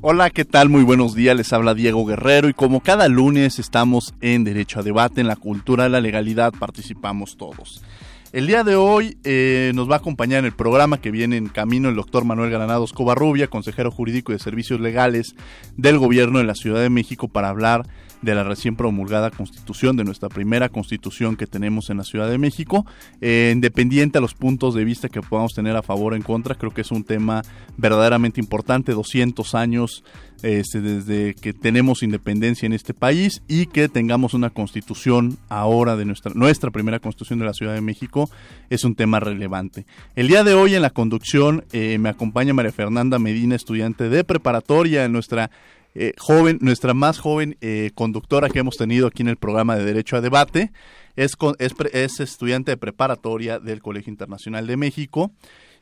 Hola, ¿qué tal? Muy buenos días, les habla Diego Guerrero y como cada lunes estamos en Derecho a Debate, en la cultura de la legalidad participamos todos. El día de hoy eh, nos va a acompañar en el programa que viene en camino el doctor Manuel Granados Covarrubia, consejero jurídico de servicios legales del gobierno de la Ciudad de México para hablar de la recién promulgada constitución, de nuestra primera constitución que tenemos en la Ciudad de México. Eh, independiente a los puntos de vista que podamos tener a favor o en contra, creo que es un tema verdaderamente importante, 200 años este, desde que tenemos independencia en este país y que tengamos una constitución ahora de nuestra, nuestra primera constitución de la Ciudad de México es un tema relevante. El día de hoy en la conducción eh, me acompaña María Fernanda Medina, estudiante de preparatoria en nuestra eh, joven, nuestra más joven eh, conductora que hemos tenido aquí en el programa de Derecho a Debate. Es, es, es, estudiante de preparatoria del Colegio Internacional de México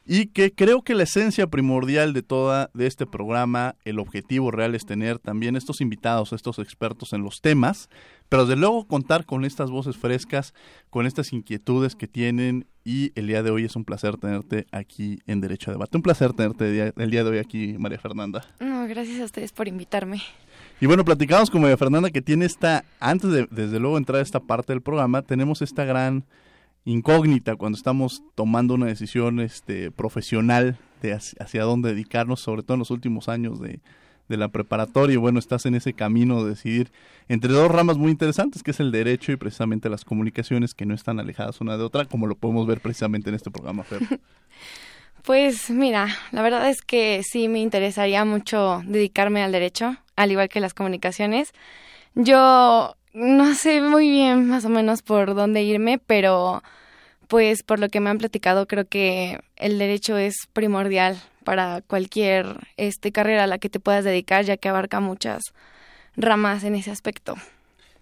y que creo que la esencia primordial de toda de este programa, el objetivo real es tener también estos invitados, estos expertos en los temas, pero de luego contar con estas voces frescas, con estas inquietudes que tienen y el día de hoy es un placer tenerte aquí en Derecho a Debate. Un placer tenerte el día de hoy aquí, María Fernanda. No, gracias a ustedes por invitarme. Y bueno, platicamos con María Fernanda que tiene esta, antes de desde luego entrar a esta parte del programa, tenemos esta gran incógnita cuando estamos tomando una decisión este, profesional de hacia, dónde dedicarnos, sobre todo en los últimos años de, de la preparatoria. Y bueno, estás en ese camino de decidir entre dos ramas muy interesantes, que es el derecho y precisamente las comunicaciones, que no están alejadas una de otra, como lo podemos ver precisamente en este programa, Fer. Pues mira, la verdad es que sí me interesaría mucho dedicarme al derecho, al igual que las comunicaciones. Yo no sé muy bien más o menos por dónde irme, pero pues por lo que me han platicado creo que el derecho es primordial para cualquier este carrera a la que te puedas dedicar ya que abarca muchas ramas en ese aspecto.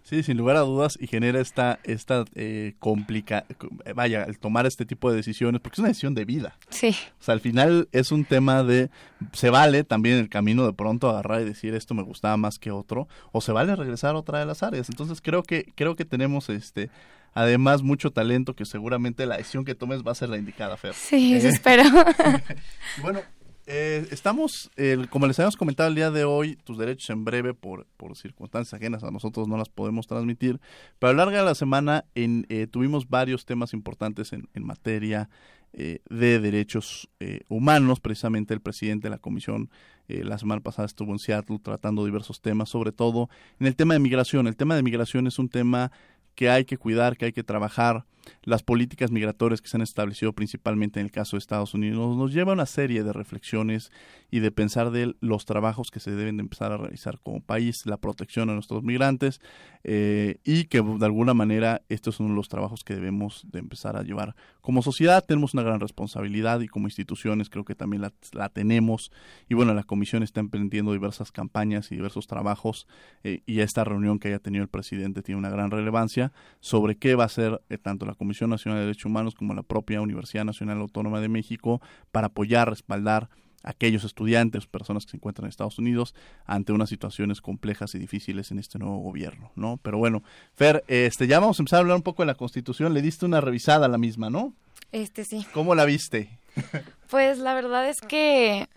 Sí, sin lugar a dudas, y genera esta, esta eh, complica, vaya, el tomar este tipo de decisiones, porque es una decisión de vida. Sí. O sea, al final es un tema de, se vale también el camino de pronto agarrar y decir esto me gustaba más que otro, o se vale regresar a otra de las áreas. Entonces creo que, creo que tenemos este, además mucho talento que seguramente la decisión que tomes va a ser la indicada, Fer. Sí, eso espero. bueno, eh, estamos, como les habíamos comentado el día de hoy, tus derechos en breve por, por circunstancias ajenas a nosotros no las podemos transmitir, pero a lo largo de la semana en, eh, tuvimos varios temas importantes en, en materia eh, de derechos humanos. Precisamente el presidente de la comisión la semana pasada estuvo en Seattle tratando diversos temas, sobre todo en el tema de migración. El tema de migración es un tema que hay que cuidar, que hay que trabajar. Las políticas migratorias que se han establecido principalmente en el caso de Estados Unidos nos lleva a una serie de reflexiones y de pensar de los trabajos que se deben de empezar a realizar como país, la protección a nuestros migrantes eh, y que de alguna manera estos son los trabajos que debemos de empezar a llevar. Como sociedad tenemos una gran responsabilidad y como instituciones creo que también la, tenemos y bueno, la comisión está emprendiendo diversas campañas y diversos trabajos eh, y esta reunión que haya tenido el presidente tiene una gran relevancia sobre qué va a hacer eh, tanto la Comisión Nacional de Derechos Humanos como la propia Universidad Nacional Autónoma de México para apoyar, respaldar a aquellos estudiantes, personas que se encuentran en Estados Unidos ante unas situaciones complejas y difíciles en este nuevo gobierno, ¿no? Pero bueno, Fer, este, ya vamos a empezar a hablar un poco de la Constitución. Le diste una revisada a la misma, ¿no? Este sí. ¿Cómo la viste? pues la verdad es que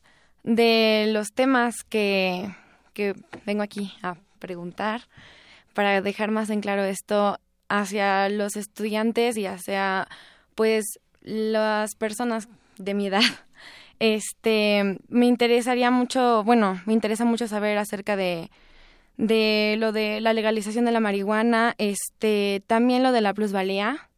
de los temas que, que vengo aquí a preguntar, para dejar más en claro esto, hacia los estudiantes y hacia pues las personas de mi edad. Este, me interesaría mucho, bueno, me interesa mucho saber acerca de de lo de la legalización de la marihuana, este, también lo de la plusvalía,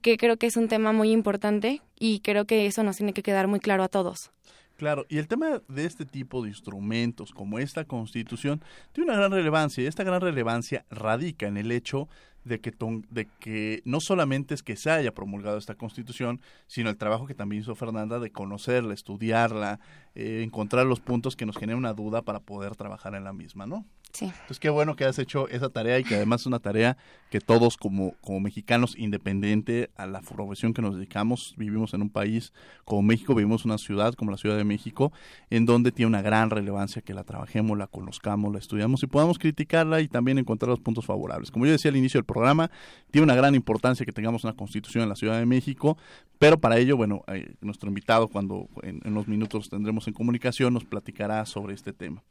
que creo que es un tema muy importante y creo que eso nos tiene que quedar muy claro a todos. Claro, y el tema de este tipo de instrumentos como esta constitución tiene una gran relevancia y esta gran relevancia radica en el hecho de que, de que no solamente es que se haya promulgado esta constitución, sino el trabajo que también hizo Fernanda de conocerla, estudiarla, eh, encontrar los puntos que nos generen una duda para poder trabajar en la misma, ¿no? Sí. Entonces, qué bueno que has hecho esa tarea y que además es una tarea que todos como, como mexicanos, independiente a la profesión que nos dedicamos, vivimos en un país como México, vivimos en una ciudad como la Ciudad de México, en donde tiene una gran relevancia que la trabajemos, la conozcamos, la estudiamos y podamos criticarla y también encontrar los puntos favorables. Como yo decía al inicio del programa, tiene una gran importancia que tengamos una constitución en la Ciudad de México, pero para ello, bueno, eh, nuestro invitado, cuando en, en unos minutos tendremos en comunicación, nos platicará sobre este tema.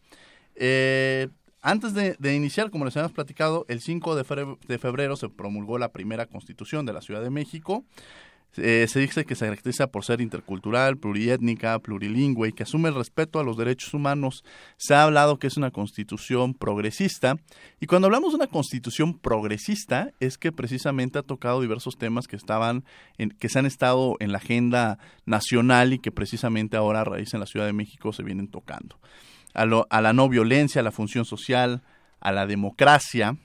Eh, antes de, iniciar, como les habíamos platicado, el 5 de febrero, se promulgó la primera constitución de la Ciudad de México. Eh, se dice que se caracteriza por ser intercultural, pluriétnica, plurilingüe y que asume el respeto a los derechos humanos. Se ha hablado que es una constitución progresista y cuando hablamos de una constitución progresista es que precisamente ha tocado diversos temas que estaban en, que se han estado en la agenda nacional y que precisamente ahora a raíz en la Ciudad de México se vienen tocando a, la no violencia, a la función social, a la democracia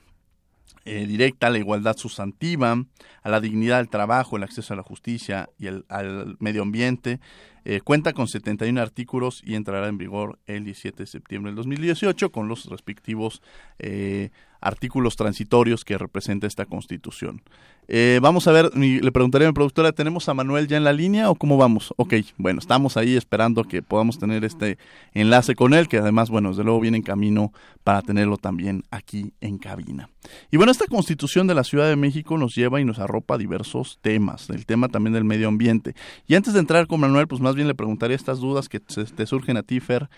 eh, directa, a la igualdad sustantiva, a la dignidad del trabajo, el acceso a la justicia y el, al medio ambiente. Eh, cuenta con 71 artículos y entrará en vigor el 17 de septiembre del 2018 con los respectivos eh, artículos transitorios que representa esta constitución. Eh, vamos a ver, le preguntaré a mi productora, ¿tenemos a Manuel ya en la línea o cómo vamos? Ok, bueno, estamos ahí esperando que podamos tener este enlace con él, que además, bueno, desde luego viene en camino para tenerlo también aquí en cabina. Y bueno, esta constitución de la Ciudad de México nos lleva y nos arropa diversos temas, el tema también del medio ambiente. Y antes de entrar con Manuel, pues más bien le preguntaría estas dudas que te surgen a ti, Fer.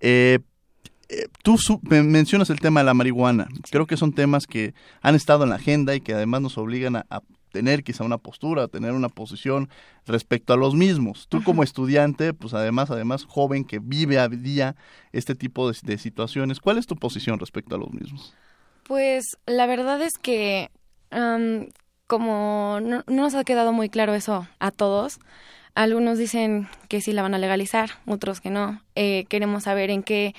Eh, eh, tú mencionas el tema de la marihuana. Creo que son temas que han estado en la agenda y que además nos obligan a, tener quizá una postura, a tener una posición respecto a los mismos. Tú como estudiante, pues además, además joven que vive a día este tipo de, situaciones, ¿cuál es tu posición respecto a los mismos? Pues la verdad es que como no, nos ha quedado muy claro eso a todos, algunos dicen que sí la van a legalizar, otros que no. Eh, queremos saber en qué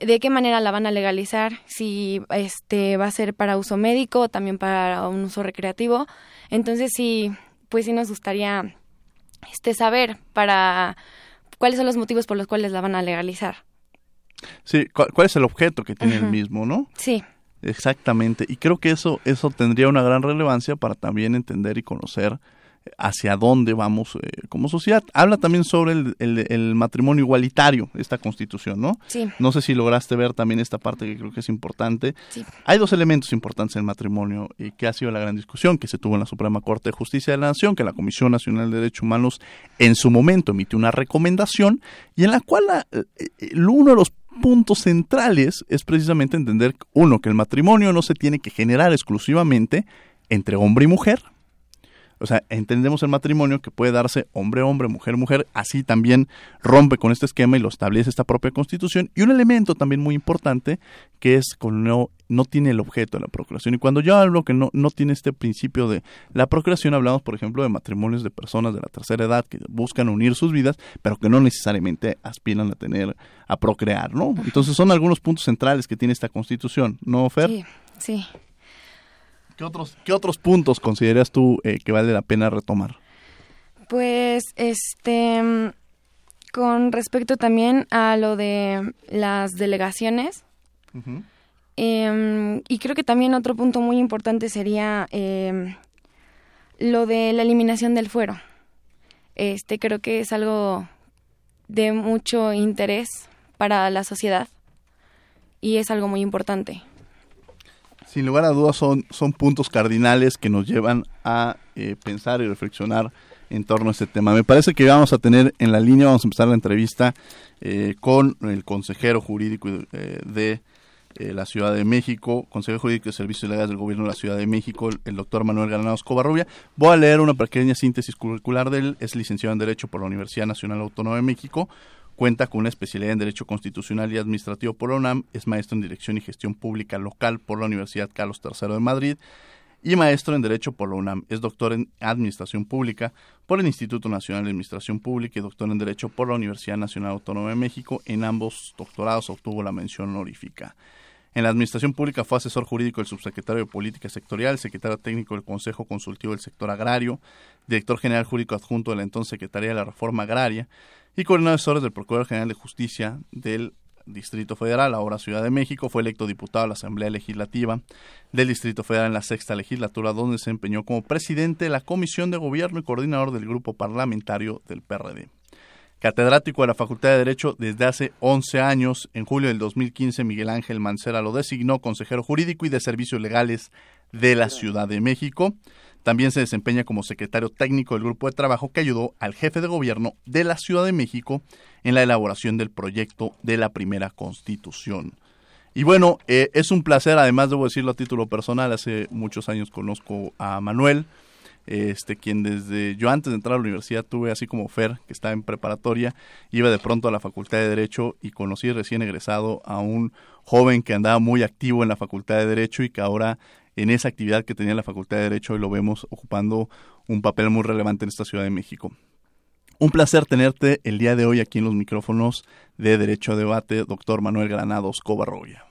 de qué manera la van a legalizar, si este va a ser para uso médico o también para un uso recreativo. Entonces sí, pues sí nos gustaría este saber para cuáles son los motivos por los cuales la van a legalizar. Sí, cuál, es el objeto que tiene el mismo, ¿no? Sí. Exactamente, y creo que eso eso tendría una gran relevancia para también entender y conocer hacia dónde vamos eh, como sociedad. Habla también sobre el, matrimonio igualitario, esta constitución, ¿no? Sí. No sé si lograste ver también esta parte que creo que es importante. Hay dos elementos importantes en el matrimonio y que ha sido la gran discusión que se tuvo en la Suprema Corte de Justicia de la Nación, que la Comisión Nacional de Derechos Humanos en su momento emitió una recomendación y en la cual eh, uno de los puntos centrales es precisamente entender, uno, que el matrimonio no se tiene que generar exclusivamente entre hombre y mujer, o sea, entendemos el matrimonio que puede darse hombre-hombre, mujer-mujer, así también rompe con este esquema y lo establece esta propia constitución. Y un elemento también muy importante que es con no, no tiene el objeto de la procreación. Y cuando yo hablo que no, no tiene este principio de la procreación, hablamos, por ejemplo, de matrimonios de personas de la tercera edad que buscan unir sus vidas, pero que no necesariamente aspiran a tener, a procrear, ¿no? Entonces son algunos puntos centrales que tiene esta constitución, ¿no, Fer? Sí, sí. ¿Qué otros, qué otros puntos consideras tú eh, que vale la pena retomar? Pues, este, con respecto también a lo de las delegaciones, em, y creo que también otro punto muy importante sería em, lo de la eliminación del fuero. Este, creo que es algo de mucho interés para la sociedad y es algo muy importante sin lugar a dudas son, son puntos cardinales que nos llevan a eh, pensar y reflexionar en torno a este tema. Me parece que vamos a tener en la línea, vamos a empezar la entrevista eh, con el consejero jurídico eh, de la Ciudad de México, consejero jurídico de Servicios Legales del Gobierno de la Ciudad de México, el, doctor Manuel Granados Covarrubia. Voy a leer una pequeña síntesis curricular de él, es licenciado en Derecho por la Universidad Nacional Autónoma de México, Cuenta con una especialidad en Derecho Constitucional y Administrativo por la UNAM, es maestro en Dirección y Gestión Pública Local por la Universidad Carlos III de Madrid y maestro en Derecho por la UNAM. Es doctor en Administración Pública por el Instituto Nacional de Administración Pública y doctor en Derecho por la Universidad Nacional Autónoma de México. En ambos doctorados obtuvo la mención honorífica. En la Administración Pública fue asesor jurídico del subsecretario de Política Sectorial, secretario técnico del Consejo Consultivo del Sector Agrario, director general jurídico adjunto de la entonces Secretaría de la Reforma Agraria y coordinador del Procurador General de Justicia del Distrito Federal, ahora Ciudad de México, fue electo diputado a la Asamblea Legislativa del Distrito Federal en la sexta legislatura, donde se empeñó como presidente de la Comisión de Gobierno y coordinador del grupo parlamentario del PRD. Catedrático de la Facultad de Derecho desde hace 11 años, en julio del 2015 Miguel Ángel Mancera lo designó consejero jurídico y de servicios legales de la Ciudad de México. También se desempeña como secretario técnico del grupo de trabajo que ayudó al jefe de gobierno de la Ciudad de México en la elaboración del proyecto de la primera constitución. Y bueno, eh, es un placer, además debo decirlo a título personal, hace muchos años conozco a Manuel, este quien desde yo antes de entrar a la universidad tuve así como Fer, que está en preparatoria, iba de pronto a la Facultad de Derecho y conocí recién egresado a un joven que andaba muy activo en la Facultad de Derecho y que ahora en esa actividad que tenía la Facultad de Derecho y lo vemos ocupando un papel muy relevante en esta Ciudad de México. Un placer tenerte el día de hoy aquí en los micrófonos de Derecho a Debate, doctor Manuel Granados Covarrobia.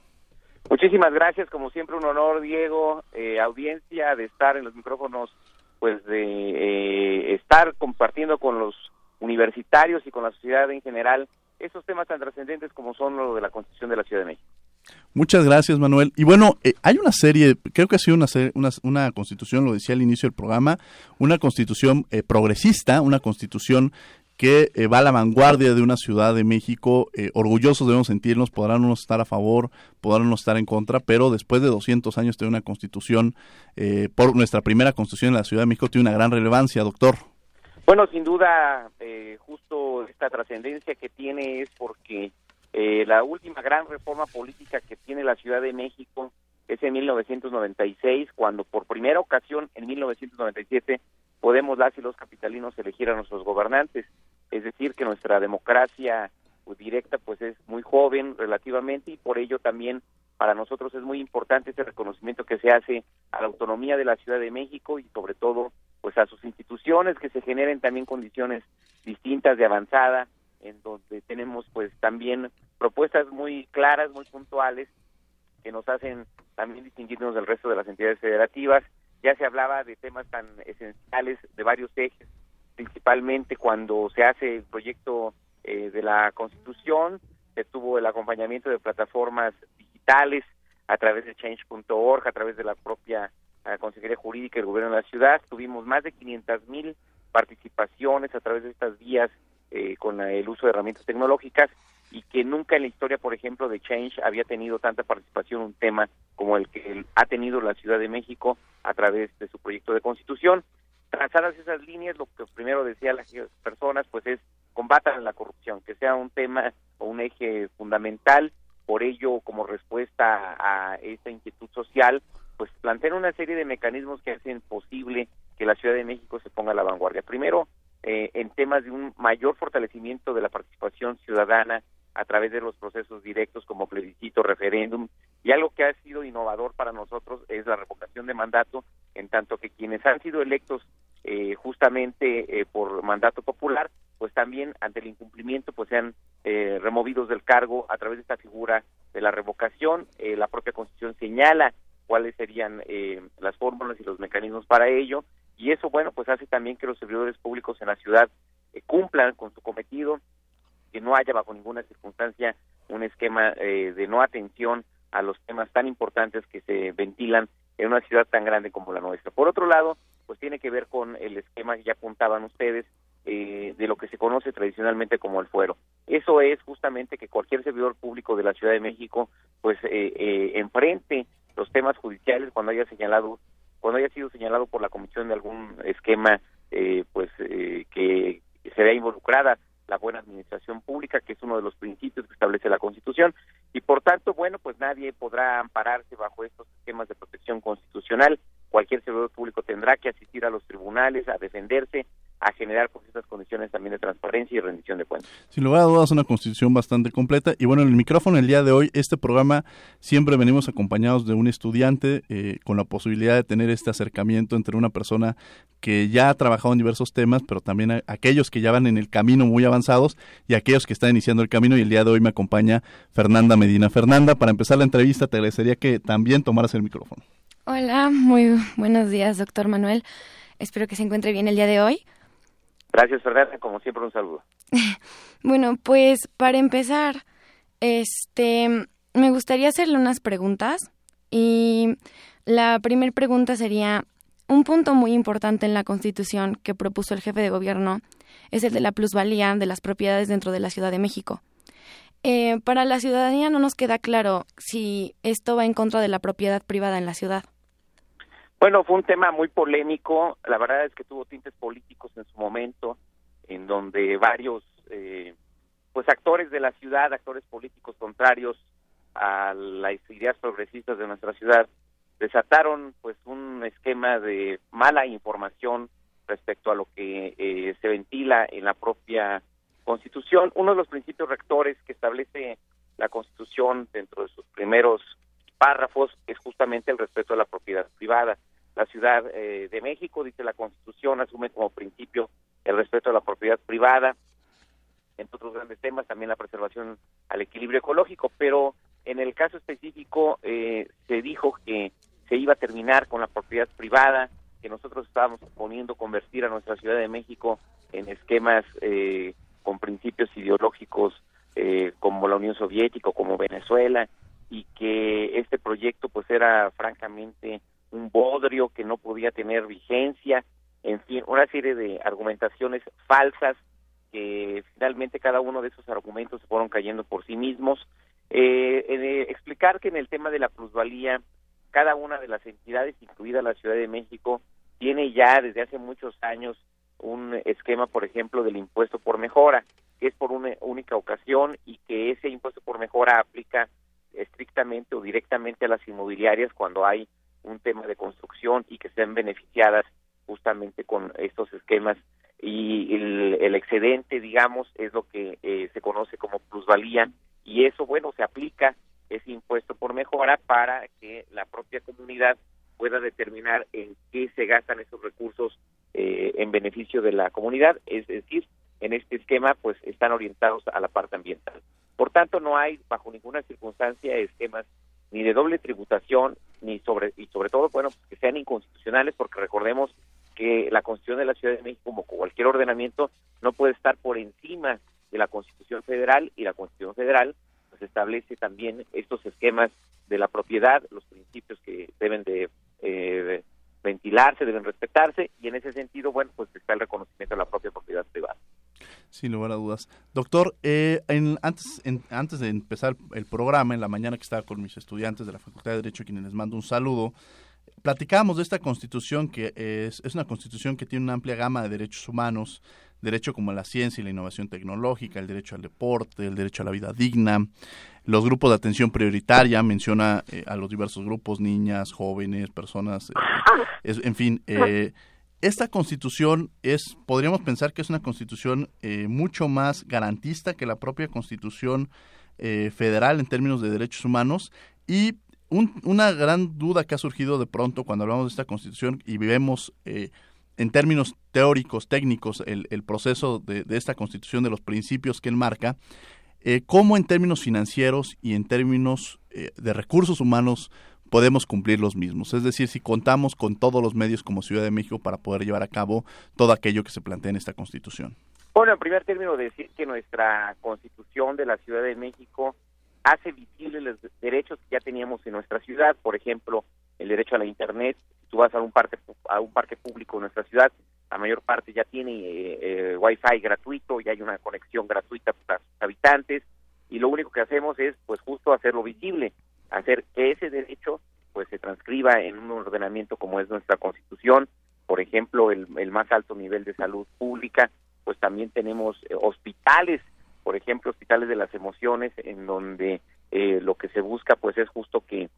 Muchísimas gracias, como siempre un honor, Diego, eh, audiencia, de estar en los micrófonos, pues de eh, estar compartiendo con los universitarios y con la sociedad en general esos temas tan trascendentes como son lo de la Constitución de la Ciudad de México. Muchas gracias, Manuel. Y bueno, eh, hay una serie, creo que ha sido una, una, una, constitución, lo decía al inicio del programa, una constitución eh, progresista, una constitución que eh, va a la vanguardia de una ciudad de México. orgullosos debemos sentirnos, podrán unos estar a favor, podrán unos estar en contra, pero después de 200 años de una constitución, por nuestra primera constitución en la Ciudad de México, tiene una gran relevancia, doctor. Bueno, sin duda, justo esta trascendencia que tiene es porque eh, la última gran reforma política que tiene la Ciudad de México es en 1996, cuando por primera ocasión en 1997 podemos las y los capitalinos elegir a nuestros gobernantes. Es decir, que nuestra democracia pues, directa pues es muy joven relativamente y por ello también para nosotros es muy importante ese reconocimiento que se hace a la autonomía de la Ciudad de México y sobre todo pues a sus instituciones que se generen también condiciones distintas de avanzada en donde tenemos pues también propuestas muy claras, muy puntuales, que nos hacen también distinguirnos del resto de las entidades federativas. Ya se hablaba de temas tan esenciales de varios ejes, principalmente cuando se hace el proyecto eh, de la Constitución, se tuvo el acompañamiento de plataformas digitales a través de change.org, a través de la propia eh, Consejería Jurídica del Gobierno de la Ciudad. Tuvimos más de 500 mil participaciones a través de estas vías eh, con el uso de herramientas tecnológicas y que nunca en la historia, por ejemplo, de Change había tenido tanta participación un tema como el que ha tenido la Ciudad de México a través de su proyecto de constitución. Trazadas esas líneas, lo que primero decía las personas, pues es combatan la corrupción, que sea un tema o un eje fundamental. Por ello, como respuesta a esta inquietud social, pues plantean una serie de mecanismos que hacen posible que la Ciudad de México se ponga a la vanguardia. Primero, eh, en temas de un mayor fortalecimiento de la participación ciudadana a través de los procesos directos como plebiscito, referéndum, y algo que ha sido innovador para nosotros es la revocación de mandato, en tanto que quienes han sido electos eh, justamente eh, por mandato popular, pues también ante el incumplimiento pues sean removidos del cargo a través de esta figura de la revocación. la propia Constitución señala cuáles serían las fórmulas y los mecanismos para ello y eso, bueno, pues hace también que los servidores públicos en la ciudad eh, cumplan con su cometido, que no haya bajo ninguna circunstancia un esquema eh, de no atención a los temas tan importantes que se ventilan en una ciudad tan grande como la nuestra. Por otro lado, pues tiene que ver con el esquema que ya apuntaban ustedes eh, de lo que se conoce tradicionalmente como el fuero. Eso es justamente que cualquier servidor público de la Ciudad de México pues enfrente los temas judiciales cuando haya señalado cuando haya sido señalado por la comisión de algún esquema eh, pues eh, que se vea involucrada la buena administración pública, que es uno de los principios que establece la Constitución, y por tanto, bueno, pues nadie podrá ampararse bajo estos esquemas de protección constitucional. Cualquier servidor público tendrá que asistir a los tribunales a defenderse a generar pues estas condiciones también de transparencia y rendición de cuentas. Sin lugar a dudas, una constitución bastante completa. Y bueno, en el micrófono el día de hoy, este programa siempre venimos acompañados de un estudiante eh, con la posibilidad de tener este acercamiento entre una persona que ya ha trabajado en diversos temas, pero también aquellos que ya van en el camino muy avanzados y aquellos que están iniciando el camino. Y el día de hoy me acompaña Fernanda Medina. Fernanda, para empezar la entrevista, te agradecería que también tomaras el micrófono. Hola, muy buenos días, doctor Manuel. Espero que se encuentre bien el día de hoy. Gracias, Fernanda. Como siempre, un saludo. bueno, pues para empezar, este, me gustaría hacerle unas preguntas. Y la primera pregunta sería, un punto muy importante en la Constitución que propuso el jefe de gobierno es el de la plusvalía de las propiedades dentro de la Ciudad de México. Eh, para la ciudadanía no nos queda claro si esto va en contra de la propiedad privada en la ciudad. Bueno, fue un tema muy polémico. La verdad es que tuvo tintes políticos en su momento, en donde varios, eh, pues actores de la ciudad, actores políticos contrarios a las ideas progresistas de nuestra ciudad, desataron pues un esquema de mala información respecto a lo que eh, se ventila en la propia Constitución. Uno de los principios rectores que establece la Constitución dentro de sus primeros párrafos es justamente el respeto a la propiedad privada. La Ciudad eh, de México, dice la Constitución, asume como principio el respeto a la propiedad privada, entre otros grandes temas, también la preservación al equilibrio ecológico, pero en el caso específico eh, se dijo que se iba a terminar con la propiedad privada, que nosotros estábamos poniendo convertir a nuestra Ciudad de México en esquemas eh, con principios ideológicos como la Unión Soviética como Venezuela, y que este proyecto pues era francamente un bodrio que no podía tener vigencia, en fin, una serie de argumentaciones falsas que finalmente cada uno de esos argumentos se fueron cayendo por sí mismos. Eh, eh, explicar que en el tema de la plusvalía, cada una de las entidades, incluida la Ciudad de México, tiene ya desde hace muchos años un esquema, por ejemplo, del impuesto por mejora, que es por una única ocasión y que ese impuesto por mejora aplica estrictamente o directamente a las inmobiliarias cuando hay un tema de construcción y que sean beneficiadas justamente con estos esquemas y el, excedente, digamos, es lo que eh, se conoce como plusvalía y eso, bueno, se aplica ese impuesto por mejora para que la propia comunidad pueda determinar en qué se gastan esos recursos eh, en beneficio de la comunidad, es decir, en este esquema pues están orientados a la parte ambiental. Por tanto, no hay bajo ninguna circunstancia esquemas ni de doble tributación ni sobre y sobre todo bueno que sean inconstitucionales porque recordemos que la Constitución de la Ciudad de México como cualquier ordenamiento no puede estar por encima de la Constitución Federal y la Constitución Federal pues establece también estos esquemas de la propiedad, los principios que deben de eh, ventilarse, deben respetarse y en ese sentido, bueno, pues está el reconocimiento de la propia propiedad privada. Sin lugar a dudas. Doctor, eh, en, antes, antes de empezar el programa, en la mañana que estaba con mis estudiantes de la Facultad de Derecho, quienes les mando un saludo, platicábamos de esta constitución que es, es una constitución que tiene una amplia gama de derechos humanos, derecho como la ciencia y la innovación tecnológica, el derecho al deporte, el derecho a la vida digna, los grupos de atención prioritaria, menciona eh, a los diversos grupos, niñas, jóvenes, personas, eh, en fin, eh, esta constitución es, podríamos pensar que es una constitución eh, mucho más garantista que la propia constitución eh, federal en términos de derechos humanos. Y una gran duda que ha surgido de pronto cuando hablamos de esta constitución y vemos eh, en términos teóricos, técnicos, el, proceso de, esta constitución, de los principios que él marca, cómo en términos financieros y en términos de recursos humanos podemos cumplir los mismos. Es decir, si contamos con todos los medios como Ciudad de México para poder llevar a cabo todo aquello que se plantea en esta Constitución. Bueno, en primer término, decir que nuestra Constitución de la Ciudad de México hace visibles los derechos que ya teníamos en nuestra ciudad, por ejemplo, el derecho a la Internet. Si tú vas a un parque, a un parque público en nuestra ciudad, la mayor parte ya tiene eh, eh, Wi-Fi gratuito, ya hay una conexión gratuita para sus habitantes, y lo único que hacemos es, pues, justo hacerlo visible hacer que ese derecho pues se transcriba en un ordenamiento como es nuestra constitución, por ejemplo, el, más alto nivel de salud pública, pues también tenemos eh, hospitales, por ejemplo, hospitales de las emociones, en donde eh, lo que se busca pues es justo que eh,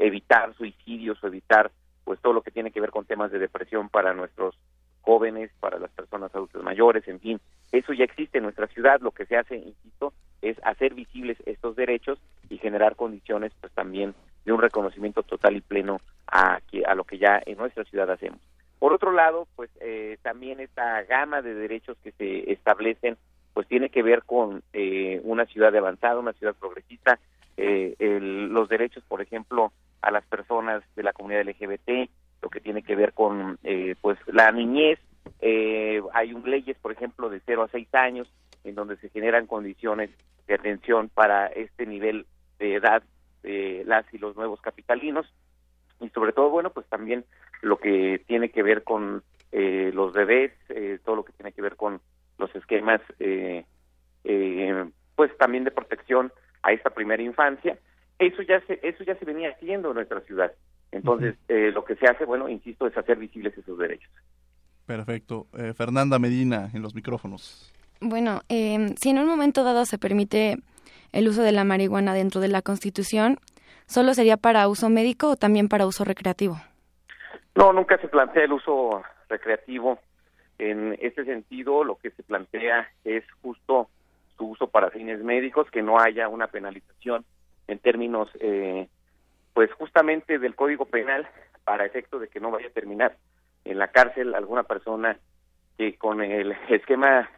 evitar suicidios o evitar pues todo lo que tiene que ver con temas de depresión para nuestros jóvenes, para las personas adultas mayores, en fin, eso ya existe en nuestra ciudad, lo que se hace, insisto, es hacer visibles estos derechos y generar condiciones pues también de un reconocimiento total y pleno a, a lo que ya en nuestra ciudad hacemos. Por otro lado, pues eh, también esta gama de derechos que se establecen, pues tiene que ver con eh, una ciudad avanzada, una ciudad progresista, eh, los derechos, por ejemplo, a las personas de la comunidad LGBT, lo que tiene que ver con pues la niñez, hay un leyes, por ejemplo, de 0 a 6 años, en donde se generan condiciones de atención para este nivel de edad de las y los nuevos capitalinos. Y sobre todo bueno pues también lo que tiene que ver con eh, los bebés eh, todo lo que tiene que ver con los esquemas eh, pues también de protección a esta primera infancia. Eso ya se eso ya se venía haciendo en nuestra ciudad. Entonces lo que se hace bueno insisto es hacer visibles esos derechos. Perfecto. Fernanda Medina en los micrófonos bueno si en un momento dado se permite el uso de la marihuana dentro de la Constitución ¿Solo sería para uso médico o también para uso recreativo? No, nunca se plantea el uso recreativo. En este sentido, lo que se plantea es justo su uso para fines médicos, que no haya una penalización en términos, eh, pues justamente del Código Penal, para efecto de que no vaya a terminar en la cárcel alguna persona que con el esquema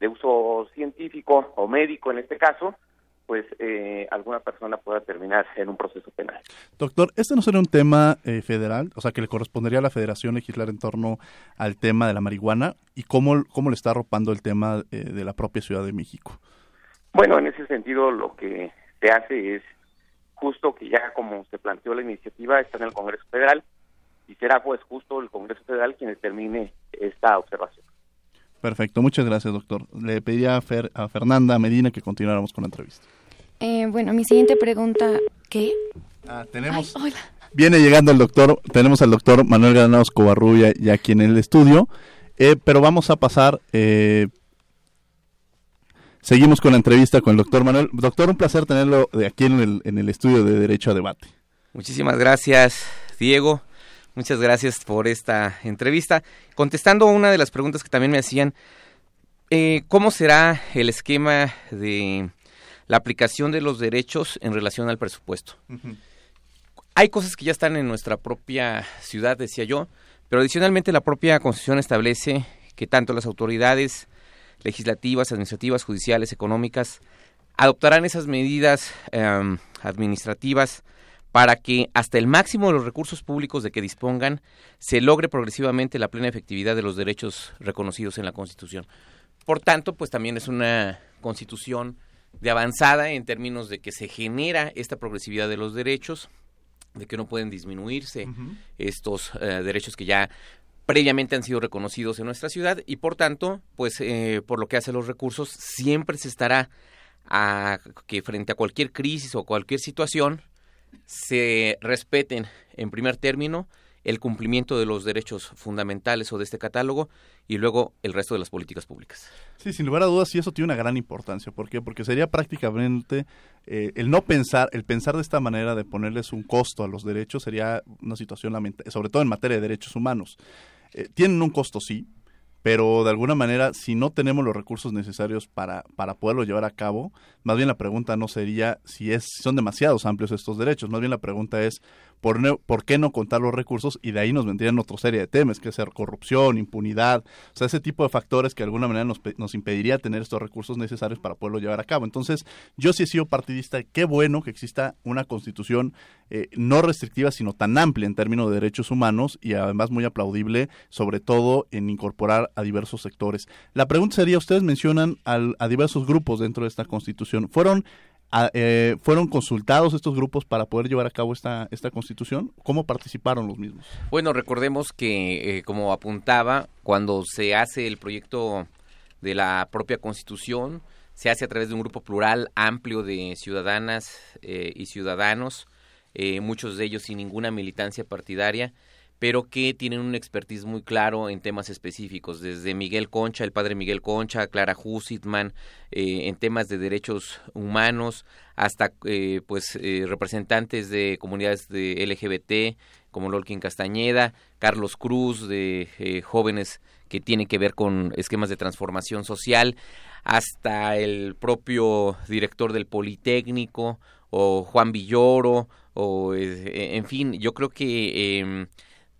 de uso científico o médico en este caso, pues eh, alguna persona pueda terminar en un proceso penal. Doctor, ¿este no sería un tema eh, federal? O sea, que le correspondería a la federación legislar en torno al tema de la marihuana y cómo, cómo le está arropando el tema eh, de la propia Ciudad de México. Bueno, en ese sentido lo que se hace es justo que ya como se planteó la iniciativa está en el Congreso Federal y será pues justo el Congreso Federal quien determine esta observación. Perfecto, muchas gracias doctor. Le pediría a, Fer, a Fernanda Medina que continuáramos con la entrevista. Eh, bueno, mi siguiente pregunta, ¿qué? Ah, tenemos... Viene llegando el doctor, tenemos al doctor Manuel Granados Covarrubia ya aquí en el estudio, eh, pero vamos a pasar... Eh, seguimos con la entrevista con el doctor Manuel. Doctor, un placer tenerlo de aquí en el, en el estudio de Derecho a Debate. Muchísimas gracias, Diego. Muchas gracias por esta entrevista. Contestando una de las preguntas que también me hacían, ¿cómo será el esquema de la aplicación de los derechos en relación al presupuesto. Hay cosas que ya están en nuestra propia ciudad, decía yo, pero adicionalmente la propia Constitución establece que tanto las autoridades legislativas, administrativas, judiciales, económicas, adoptarán esas medidas em, administrativas para que hasta el máximo de los recursos públicos de que dispongan se logre progresivamente la plena efectividad de los derechos reconocidos en la Constitución. Por tanto, pues también es una constitución de avanzada en términos de que se genera esta progresividad de los derechos, de que no pueden disminuirse estos eh, derechos que ya previamente han sido reconocidos en nuestra ciudad y por tanto, pues eh, por lo que hace los recursos, siempre se estará a que frente a cualquier crisis o cualquier situación se respeten en primer término el cumplimiento de los derechos fundamentales o de este catálogo y luego el resto de las políticas públicas. Sí, sin lugar a dudas, sí, eso tiene una gran importancia. ¿Por qué? Porque sería prácticamente eh, el no pensar, el pensar de esta manera de ponerles un costo a los derechos sería una situación lamentable, sobre todo en materia de derechos humanos. Eh, tienen un costo, sí, pero de alguna manera, si no tenemos los recursos necesarios para, para poderlo llevar a cabo, más bien la pregunta no sería si, es, son demasiados amplios estos derechos, más bien la pregunta es por, por qué no contar los recursos y de ahí nos vendrían otra serie de temas, que es corrupción, impunidad, o sea, ese tipo de factores que de alguna manera nos, impediría tener estos recursos necesarios para poderlo llevar a cabo. Entonces, yo sí he sido partidista, qué bueno que exista una constitución eh, no restrictiva, sino tan amplia en términos de derechos humanos y además muy aplaudible, sobre todo en incorporar a diversos sectores. La pregunta sería, ustedes mencionan a diversos grupos dentro de esta constitución. ¿Fueron eh, ¿Fueron consultados estos grupos para poder llevar a cabo esta, esta constitución? ¿Cómo participaron los mismos? Bueno, recordemos que, eh, como apuntaba, cuando se hace el proyecto de la propia constitución, se hace a través de un grupo plural amplio de ciudadanas eh, y ciudadanos, muchos de ellos sin ninguna militancia partidaria, pero que tienen un expertise muy claro en temas específicos, desde Miguel Concha, el padre Miguel Concha, Clara Hussitman, eh, en temas de derechos humanos, hasta eh, pues eh, representantes de comunidades de LGBT, como Lolkin Castañeda, Carlos Cruz, de eh, jóvenes que tienen que ver con esquemas de transformación social, hasta el propio director del Politécnico, o Juan Villoro, o eh, en fin, yo creo que em,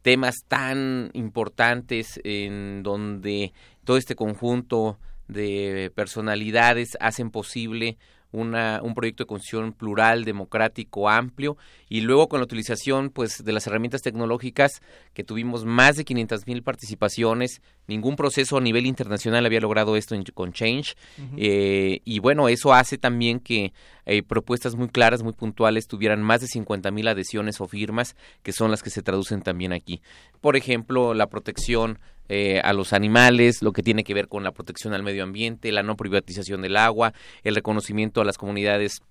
temas tan importantes en donde todo este conjunto de personalidades hacen posible una, un proyecto de construcción plural, democrático, amplio, y luego con la utilización pues, de las herramientas tecnológicas, que tuvimos más de 500 mil participaciones, ningún proceso a nivel internacional había logrado esto con Change, eh, y bueno, eso hace también que eh, propuestas muy claras, muy puntuales, tuvieran más de 50 mil adhesiones o firmas, que son las que se traducen también aquí. Por ejemplo, la protección eh, a los animales, lo que tiene que ver con la protección al medio ambiente, la no privatización del agua, el reconocimiento a las comunidades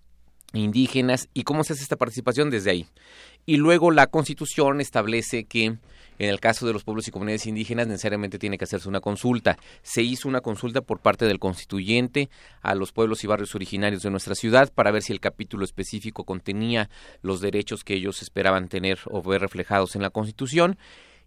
indígenas y cómo se hace esta participación desde ahí. Y luego la Constitución establece que en el caso de los pueblos y comunidades indígenas necesariamente tiene que hacerse una consulta. Se hizo una consulta por parte del constituyente a los pueblos y barrios originarios de nuestra ciudad para ver si el capítulo específico contenía los derechos que ellos esperaban tener o ver reflejados en la Constitución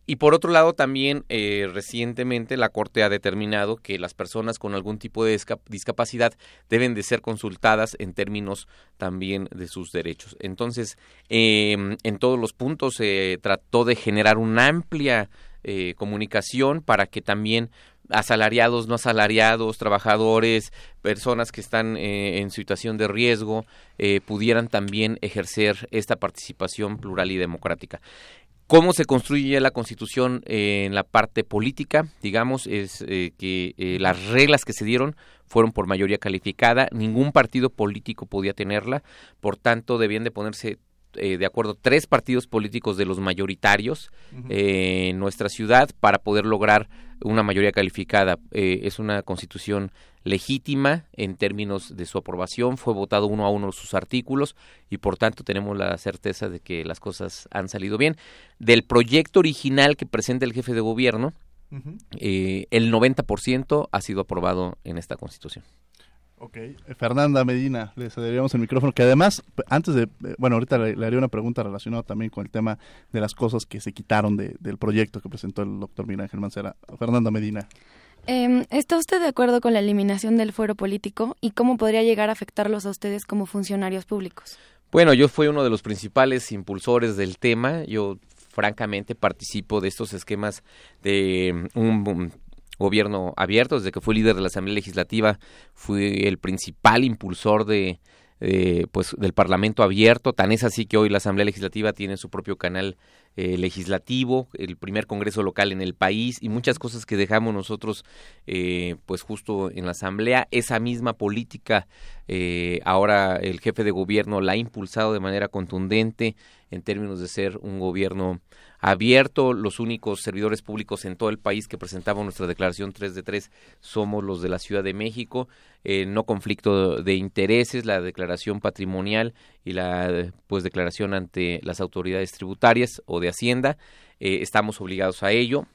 y por otro lado, también eh, recientemente la Corte ha determinado que las personas con algún tipo de discapacidad deben de ser consultadas en términos también de sus derechos. Entonces, em, en todos los puntos se trató de generar una amplia eh, comunicación para que también asalariados, no asalariados, trabajadores, personas que están eh, en situación de riesgo, pudieran también ejercer esta participación plural y democrática. ¿Cómo se construye la constitución en la parte política? Digamos, es eh, que eh, las reglas que se dieron fueron por mayoría calificada, ningún partido político podía tenerla, por tanto debían de ponerse eh, de acuerdo tres partidos políticos de los mayoritarios en nuestra ciudad para poder lograr una mayoría calificada. es una constitución legítima en términos de su aprobación, fue votado uno a uno sus artículos y por tanto tenemos la certeza de que las cosas han salido bien. Del proyecto original que presenta el jefe de gobierno, eh, el 90% ha sido aprobado en esta constitución. Ok, Fernanda Medina, le cederíamos el micrófono, que además, antes de, eh, bueno, ahorita le, le, haría una pregunta relacionada también con el tema de las cosas que se quitaron de, del proyecto que presentó el doctor Miguel Ángel Mancera. Fernanda Medina. Eh, ¿Está usted de acuerdo con la eliminación del fuero político y cómo podría llegar a afectarlos a ustedes como funcionarios públicos? Bueno, yo fui uno de los principales impulsores del tema. Yo francamente participo de estos esquemas de un gobierno abierto. Desde que fui líder de la Asamblea Legislativa, fui el principal impulsor de, pues del Parlamento abierto. Tan es así que hoy la Asamblea Legislativa tiene su propio canal eh, legislativo, el primer Congreso local en el país y muchas cosas que dejamos nosotros, eh, pues justo en la Asamblea. Esa misma política, eh, ahora el jefe de gobierno la ha impulsado de manera contundente en términos de ser un gobierno abierto. Los únicos servidores públicos en todo el país que presentamos nuestra declaración 3 de 3 somos los de la Ciudad de México. Eh, no conflicto de intereses, la declaración patrimonial y la pues declaración ante las autoridades tributarias o de Hacienda. Eh, estamos obligados a ello.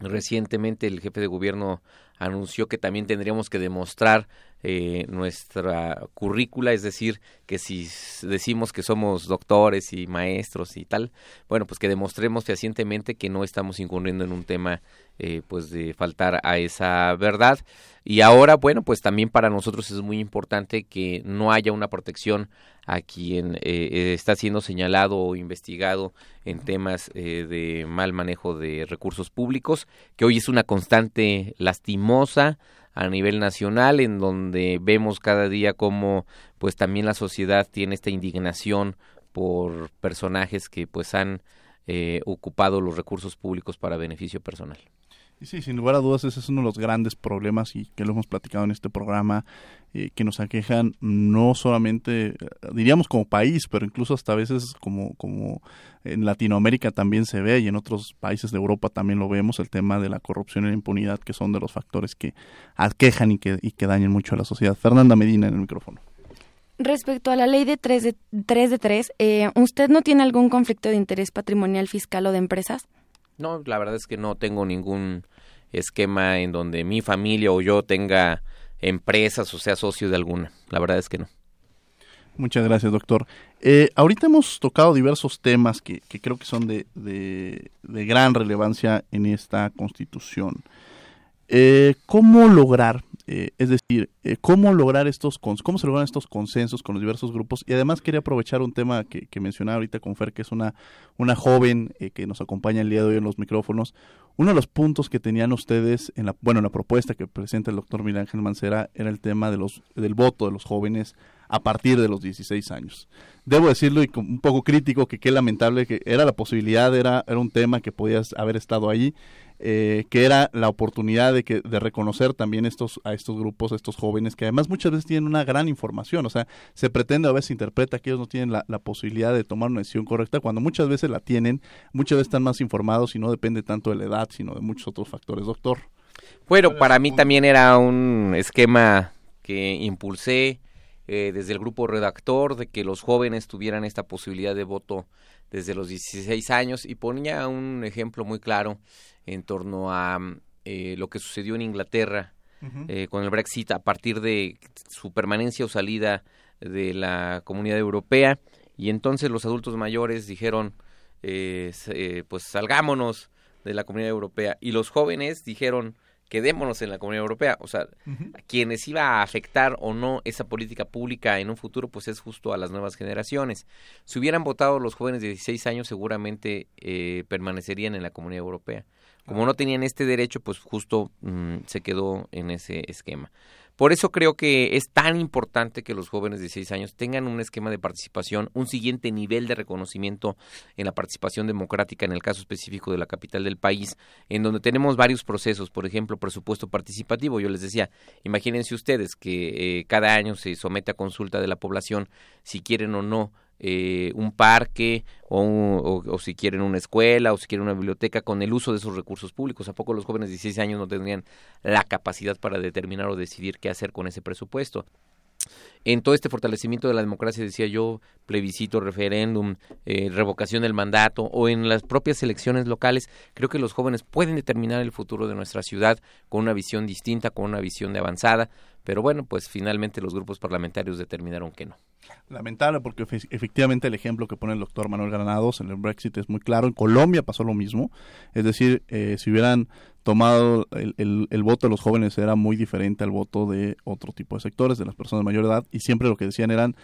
Recientemente el jefe de gobierno anunció que también tendríamos que demostrar eh, nuestra currícula, es decir, que si decimos que somos doctores y maestros y tal, bueno, pues que demostremos fehacientemente que no estamos incurriendo en un tema eh, pues de faltar a esa verdad. Y ahora, bueno, pues también para nosotros es muy importante que no haya una protección a quien eh, está siendo señalado o investigado en temas de mal manejo de recursos públicos, que hoy es una constante lastimosa, a nivel nacional en donde vemos cada día cómo pues también la sociedad tiene esta indignación por personajes que pues han eh, ocupado los recursos públicos para beneficio personal. Sí, sin lugar a dudas ese es uno de los grandes problemas y que lo hemos platicado en este programa eh, que nos aquejan no solamente, eh, diríamos como país, pero incluso hasta a veces como, como en Latinoamérica también se ve y en otros países de Europa también lo vemos, el tema de la corrupción y la impunidad, que son de los factores que aquejan y que, y que dañan mucho a la sociedad. Fernanda Medina en el micrófono. Respecto a la ley de 3 de 3, de 3 eh, ¿usted no tiene algún conflicto de interés patrimonial, fiscal o de empresas? No, la verdad es que no tengo ningún esquema en donde mi familia o yo tenga empresas o sea socio de alguna. La verdad es que no. Muchas gracias, doctor. Eh, ahorita hemos tocado diversos temas que, creo que son de, gran relevancia en esta constitución. Eh, ¿Cómo lograr, eh, es decir, cómo lograr estos, cómo se logran estos consensos con los diversos grupos? Y además quería aprovechar un tema que, mencionaba ahorita con Fer, que es una, una joven que nos acompaña el día de hoy en los micrófonos. Uno de los puntos que tenían ustedes en la, bueno, en la propuesta que presenta el doctor Miguel Ángel Mancera era el tema de los, del voto de los jóvenes a partir de los 16 años. Debo decirlo y un poco crítico que qué lamentable que era la posibilidad, era, era un tema que podías haber estado ahí, eh, que era la oportunidad de, que, de reconocer también estos, a estos grupos, a estos jóvenes, que además muchas veces tienen una gran información, o sea, se pretende a veces interpreta que ellos no tienen la, la posibilidad de tomar una decisión correcta, cuando muchas veces la tienen, muchas veces están más informados y no depende tanto de la edad, sino de muchos otros factores. Doctor. Bueno, para mí también era un esquema que impulsé eh, desde el grupo redactor de que los jóvenes tuvieran esta posibilidad de voto desde los 16 años y ponía un ejemplo muy claro en torno a eh, lo que sucedió en Inglaterra eh, con el Brexit a partir de su permanencia o salida de la comunidad europea. Y entonces los adultos mayores dijeron pues salgámonos de la comunidad europea y los jóvenes dijeron quedémonos en la Comunidad Europea. O sea, quienes iba a afectar o no esa política pública en un futuro, pues es justo a las nuevas generaciones. Si hubieran votado los jóvenes de 16 años, seguramente eh, permanecerían en la Comunidad Europea. Como no tenían este derecho, pues justo mm, se quedó en ese esquema. Por eso creo que es tan importante que los jóvenes de 16 años tengan un esquema de participación, un siguiente nivel de reconocimiento en la participación democrática, en el caso específico de la capital del país, en donde tenemos varios procesos, por ejemplo, presupuesto participativo. Yo les decía, imagínense ustedes que eh, cada año se somete a consulta de la población si quieren o no eh, un parque o, o, si quieren una escuela o si quieren una biblioteca con el uso de esos recursos públicos. ¿A poco los jóvenes de 16 años no tendrían la capacidad para determinar o decidir qué hacer con ese presupuesto? En todo este fortalecimiento de la democracia, decía yo, plebiscito, referéndum, eh, revocación del mandato o en las propias elecciones locales, creo que los jóvenes pueden determinar el futuro de nuestra ciudad con una visión distinta, con una visión de avanzada, pero bueno, pues finalmente los grupos parlamentarios determinaron que no. Lamentable porque efectivamente el ejemplo que pone el doctor Manuel Granados en el Brexit es muy claro. En Colombia pasó lo mismo. Es decir, eh, si hubieran tomado el, el, voto de los jóvenes era muy diferente al voto de otro tipo de sectores, de las personas de mayor edad, y siempre lo que decían eran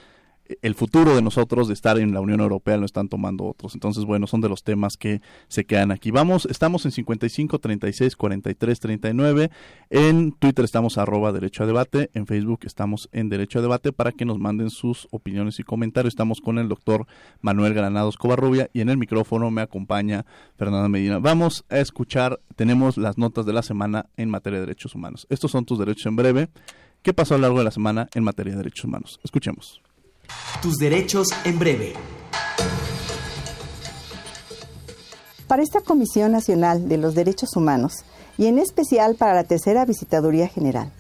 el futuro de nosotros de estar en la Unión Europea lo están tomando otros. Entonces, bueno, son de los temas que se quedan aquí. Vamos, estamos en 55 36 43 39. En Twitter estamos arroba Derecho a Debate. En Facebook estamos en Derecho a Debate para que nos manden sus opiniones y comentarios. Estamos con el doctor Manuel Granados Covarrubia y en el micrófono me acompaña Fernanda Medina. Vamos a escuchar, tenemos las notas de la semana en materia de derechos humanos. Estos son tus derechos en breve. ¿Qué pasó a lo largo de la semana en materia de derechos humanos? Escuchemos. Tus derechos en breve. Para esta Comisión Nacional de los Derechos Humanos, y en especial para la Tercera Visitaduría General,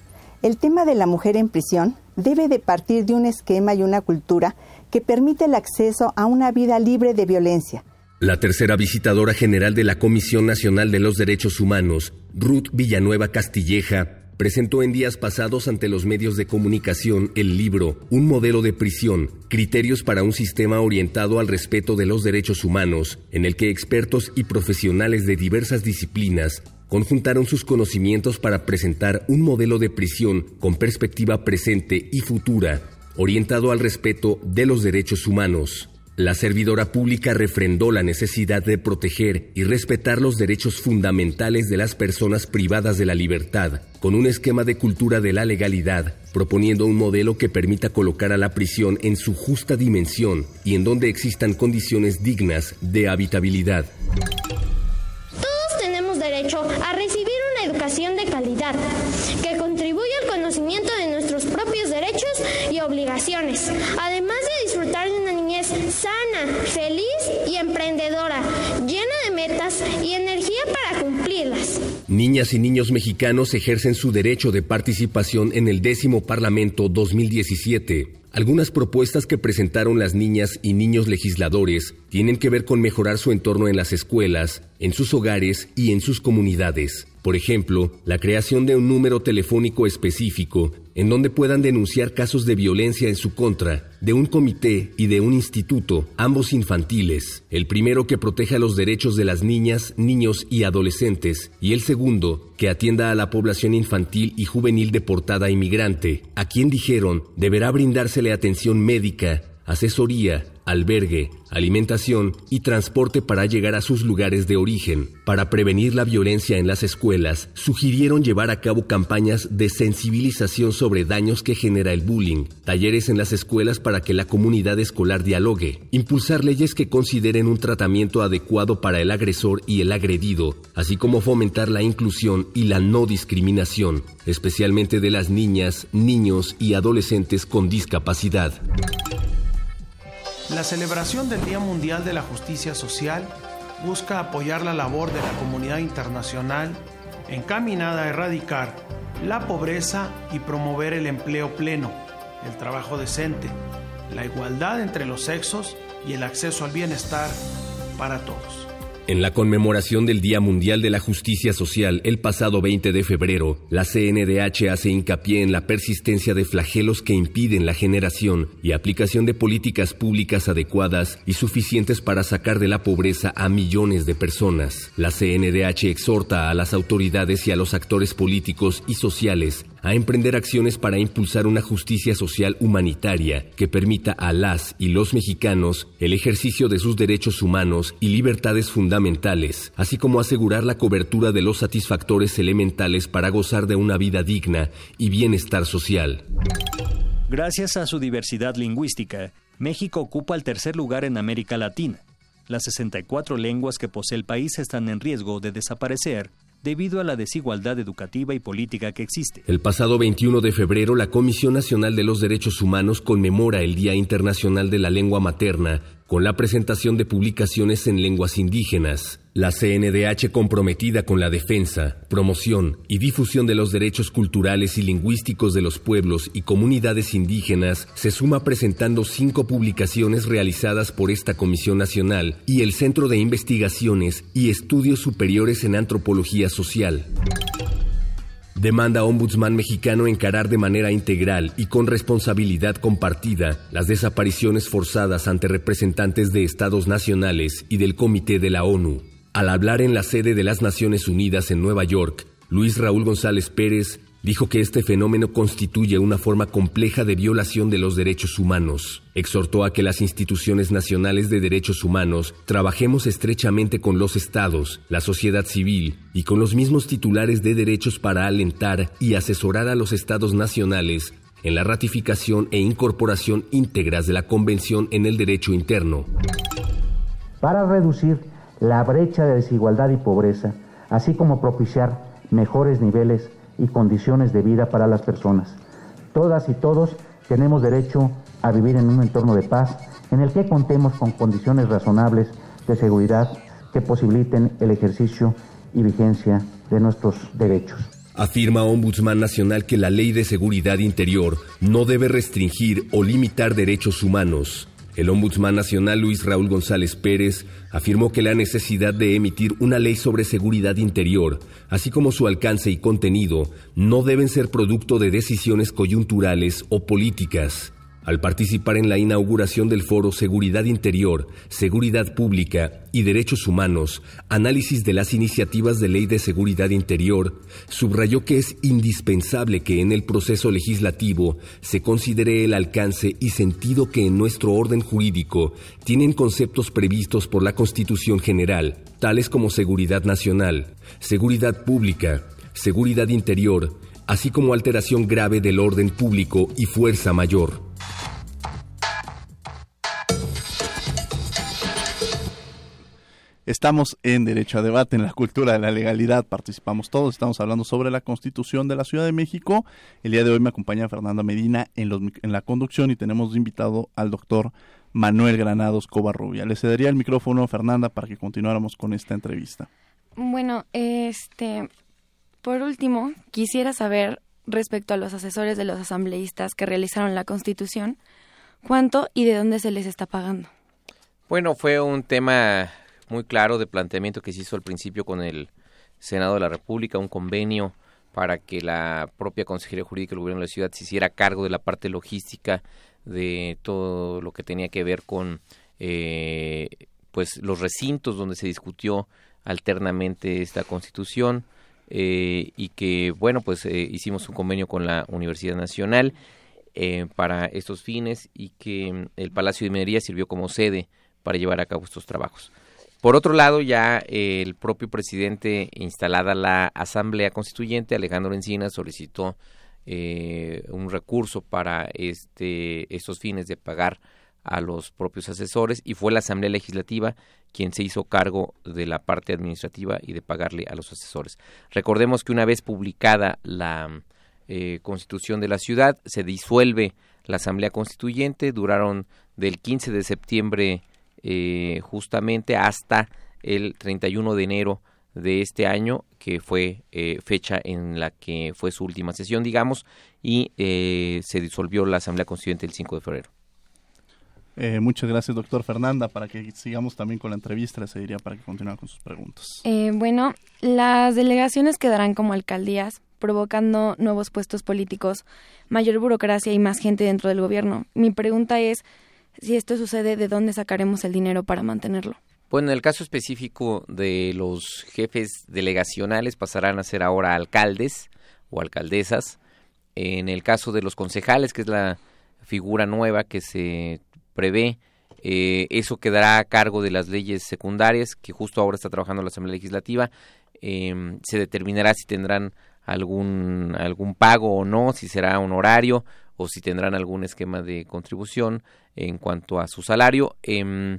el tema de la mujer en prisión debe de partir de un esquema y una cultura que permite el acceso a una vida libre de violencia. La tercera visitadora general de la Comisión Nacional de los Derechos Humanos, Ruth Villanueva Castilleja, presentó en días pasados ante los medios de comunicación el libro Un modelo de prisión, criterios para un sistema orientado al respeto de los derechos humanos, en el que expertos y profesionales de diversas disciplinas conjuntaron sus conocimientos para presentar un modelo de prisión con perspectiva presente y futura, orientado al respeto de los derechos humanos. La servidora pública refrendó la necesidad de proteger y respetar los derechos fundamentales de las personas privadas de la libertad, con un esquema de cultura de la legalidad, proponiendo un modelo que permita colocar a la prisión en su justa dimensión y en donde existan condiciones dignas de habitabilidad. Todos tenemos derecho a recibir una educación de calidad que contribuya al conocimiento de nuestros propios derechos y obligaciones, además de disfrutar sana, feliz y emprendedora, llena de metas y energía para cumplirlas. Niñas y niños mexicanos ejercen su derecho de participación en el décimo Parlamento 2017. Algunas propuestas que presentaron las niñas y niños legisladores tienen que ver con mejorar su entorno en las escuelas, en sus hogares y en sus comunidades. Por ejemplo, la creación de un número telefónico específico en donde puedan denunciar casos de violencia en su contra, de un comité y de un instituto, ambos infantiles, el primero que proteja los derechos de las niñas, niños y adolescentes, y el segundo que atienda a la población infantil y juvenil deportada inmigrante, a quien dijeron deberá brindársele atención médica, asesoría, albergue, alimentación y transporte para llegar a sus lugares de origen. Para prevenir la violencia en las escuelas, sugirieron llevar a cabo campañas de sensibilización sobre daños que genera el bullying, talleres en las escuelas para que la comunidad escolar dialogue, impulsar leyes que consideren un tratamiento adecuado para el agresor y el agredido, así como fomentar la inclusión y la no discriminación, especialmente de las niñas, niños y adolescentes con discapacidad. La celebración del Día Mundial de la Justicia Social busca apoyar la labor de la comunidad internacional encaminada a erradicar la pobreza y promover el empleo pleno, el trabajo decente, la igualdad entre los sexos y el acceso al bienestar para todos. En la conmemoración del Día Mundial de la Justicia Social el pasado 20 de febrero, la CNDH hace hincapié en la persistencia de flagelos que impiden la generación y aplicación de políticas públicas adecuadas y suficientes para sacar de la pobreza a millones de personas. La CNDH exhorta a las autoridades y a los actores políticos y sociales a emprender acciones para impulsar una justicia social humanitaria que permita a las y los mexicanos el ejercicio de sus derechos humanos y libertades fundamentales, así como asegurar la cobertura de los satisfactores elementales para gozar de una vida digna y bienestar social. Gracias a su diversidad lingüística, México ocupa el tercer lugar en América Latina. Las 64 lenguas que posee el país están en riesgo de desaparecer debido a la desigualdad educativa y política que existe. El pasado 21 de febrero, la Comisión Nacional de los Derechos Humanos conmemora el Día Internacional de la Lengua Materna con la presentación de publicaciones en lenguas indígenas. La CNDH comprometida con la defensa, promoción y difusión de los derechos culturales y lingüísticos de los pueblos y comunidades indígenas se suma presentando cinco publicaciones realizadas por esta Comisión Nacional y el Centro de Investigaciones y Estudios Superiores en Antropología Social. Demanda Ombudsman mexicano encarar de manera integral y con responsabilidad compartida las desapariciones forzadas ante representantes de estados nacionales y del Comité de la ONU. Al hablar en la sede de las Naciones Unidas en Nueva York, Luis Raúl González Pérez dijo que este fenómeno constituye una forma compleja de violación de los derechos humanos. Exhortó a que las instituciones nacionales de derechos humanos trabajemos estrechamente con los estados, la sociedad civil y con los mismos titulares de derechos para alentar y asesorar a los estados nacionales en la ratificación e incorporación íntegras de la Convención en el derecho interno. Para reducir la brecha de desigualdad y pobreza, así como propiciar mejores niveles y condiciones de vida para las personas. Todas y todos tenemos derecho a vivir en un entorno de paz en el que contemos con condiciones razonables de seguridad que posibiliten el ejercicio y vigencia de nuestros derechos. Afirma Ombudsman Nacional que la Ley de Seguridad Interior no debe restringir o limitar derechos humanos. El Ombudsman Nacional Luis Raúl González Pérez afirmó que la necesidad de emitir una ley sobre seguridad interior, así como su alcance y contenido, no deben ser producto de decisiones coyunturales o políticas. Al participar en la inauguración del foro Seguridad Interior, Seguridad Pública y Derechos Humanos, análisis de las iniciativas de ley de seguridad interior, subrayó que es indispensable que en el proceso legislativo se considere el alcance y sentido que en nuestro orden jurídico tienen conceptos previstos por la Constitución General, tales como seguridad nacional, seguridad pública, seguridad interior, así como alteración grave del orden público y fuerza mayor. Estamos en Derecho a Debate, en la cultura de la legalidad, participamos todos, estamos hablando sobre la Constitución de la Ciudad de México. El día de hoy me acompaña Fernanda Medina en, en la conducción y tenemos invitado al doctor Manuel Granados Covarrubia. Le cedería el micrófono a Fernanda para que continuáramos con esta entrevista. Bueno, este, por último, quisiera saber respecto a los asesores de los asambleístas que realizaron la Constitución, cuánto y de dónde se les está pagando. Bueno, fue un tema muy claro de planteamiento que se hizo al principio con el Senado de la República, un convenio para que la propia Consejería Jurídica del Gobierno de la Ciudad se hiciera cargo de la parte logística de todo lo que tenía que ver con eh, pues los recintos donde se discutió alternamente esta constitución eh, y que bueno pues eh, hicimos un convenio con la Universidad Nacional eh, para estos fines y que el Palacio de Minería sirvió como sede para llevar a cabo estos trabajos. Por otro lado, ya el propio presidente, instalada la Asamblea Constituyente, Alejandro Encina, solicitó un recurso para este, estos fines de pagar a los propios asesores y fue la Asamblea Legislativa quien se hizo cargo de la parte administrativa y de pagarle a los asesores. Recordemos que una vez publicada la eh, Constitución de la ciudad, se disuelve la Asamblea Constituyente, duraron del 15 de septiembre eh, justamente hasta el 31 de enero de este año, que fue eh, fecha en la que fue su última sesión, digamos, y se disolvió la Asamblea Constituyente el 5 de febrero. Eh, muchas gracias, doctor Fernanda. Para que sigamos también con la entrevista, se diría para que continúe con sus preguntas. Eh, bueno, las delegaciones quedarán como alcaldías, provocando nuevos puestos políticos, mayor burocracia y más gente dentro del gobierno. Mi pregunta es, si esto sucede, ¿de dónde sacaremos el dinero para mantenerlo? Bueno, en el caso específico de los jefes delegacionales pasarán a ser ahora alcaldes o alcaldesas. En el caso de los concejales, que es la figura nueva que se prevé. Eh, eso quedará a cargo de las leyes secundarias, que justo ahora está trabajando la Asamblea Legislativa. Em, se determinará si tendrán algún, algún pago o no, si será un horario o si tendrán algún esquema de contribución en cuanto a su salario. Em,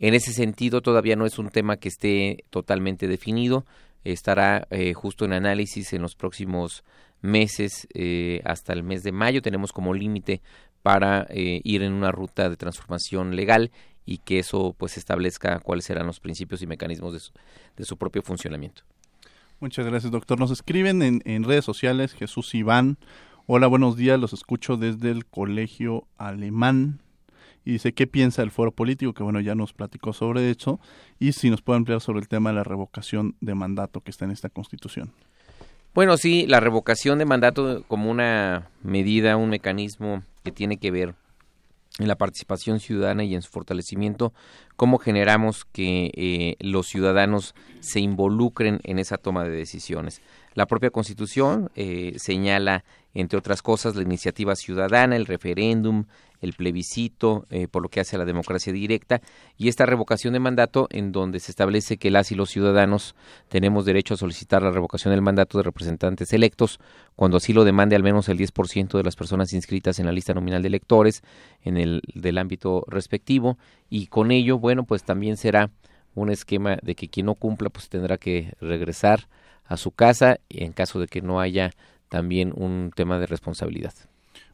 en ese sentido, todavía no es un tema que esté totalmente definido. Estará eh, justo en análisis en los próximos meses eh, hasta el mes de mayo. Tenemos como límite para eh, ir en una ruta de transformación legal y que eso pues establezca cuáles serán los principios y mecanismos de su, propio funcionamiento. Muchas gracias, doctor. Nos escriben en, en, redes sociales Jesús Iván. Hola, buenos días. Los escucho desde el Colegio Alemán. Y dice, ¿qué piensa el foro político? Que bueno, ya nos platicó sobre eso. Y si nos puede ampliar sobre el tema de la revocación de mandato que está en esta constitución. Bueno, sí, la revocación de mandato como una medida, un mecanismo que tiene que ver en la participación ciudadana y en su fortalecimiento, cómo generamos que eh, los ciudadanos se involucren en esa toma de decisiones. La propia Constitución eh, señala, entre otras cosas, la iniciativa ciudadana, el referéndum, el plebiscito, eh, por lo que hace a la democracia directa, y esta revocación de mandato en donde se establece que las y los ciudadanos tenemos derecho a solicitar la revocación del mandato de representantes electos cuando así lo demande al menos el 10% de las personas inscritas en la lista nominal de electores en el del ámbito respectivo y con ello, bueno, pues también será un esquema de que quien no cumpla pues tendrá que regresar a su casa y en caso de que no haya también un tema de responsabilidad.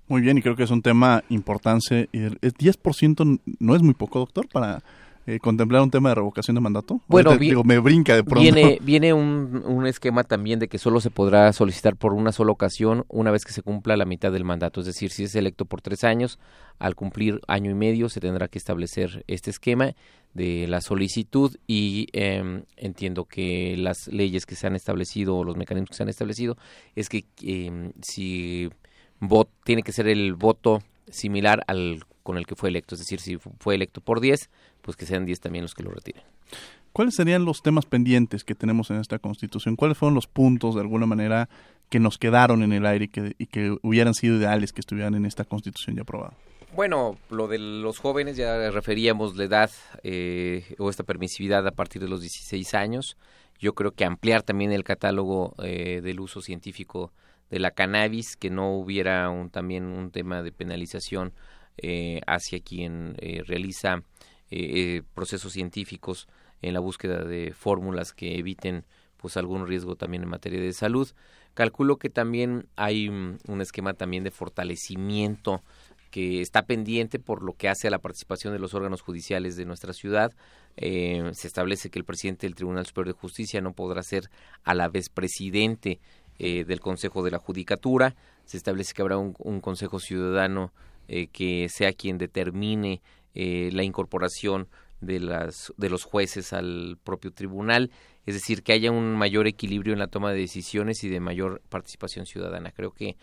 Muy bien, y creo que es un tema importante. ¿El 10% no es muy poco, doctor, para eh, contemplar un tema de revocación de mandato? Bueno, digo, me brinca de pronto. Viene, viene un, un, esquema también de que solo se podrá solicitar por una sola ocasión una vez que se cumpla la mitad del mandato. Es decir, si es electo por tres años, al cumplir año y medio se tendrá que establecer este esquema de la solicitud y eh, entiendo que las leyes que se han establecido o los mecanismos que se han establecido es que eh, si vot, tiene que ser el voto similar al con el que fue electo, es decir, si fue electo por 10, pues que sean 10 también los que lo retiren. ¿Cuáles serían los temas pendientes que tenemos en esta Constitución? ¿Cuáles fueron los puntos, de alguna manera, que nos quedaron en el aire y que, y que hubieran sido ideales que estuvieran en esta Constitución ya aprobada? Bueno, lo de los jóvenes ya referíamos la edad eh, o esta permisividad a partir de los 16 años. Yo creo que ampliar también el catálogo eh, del uso científico de la cannabis, que no hubiera un, también un tema de penalización eh, hacia quien eh, realiza eh, procesos científicos en la búsqueda de fórmulas que eviten pues algún riesgo también en materia de salud. Calculo que también hay un esquema también de fortalecimiento que está pendiente por lo que hace a la participación de los órganos judiciales de nuestra ciudad. se establece que el presidente del Tribunal Superior de Justicia no podrá ser a la vez presidente eh, del Consejo de la Judicatura. Se establece que habrá un, Consejo Ciudadano eh, que sea quien determine eh, la incorporación de, las, de los jueces al propio tribunal, es decir, que haya un mayor equilibrio en la toma de decisiones y de mayor participación ciudadana. Creo que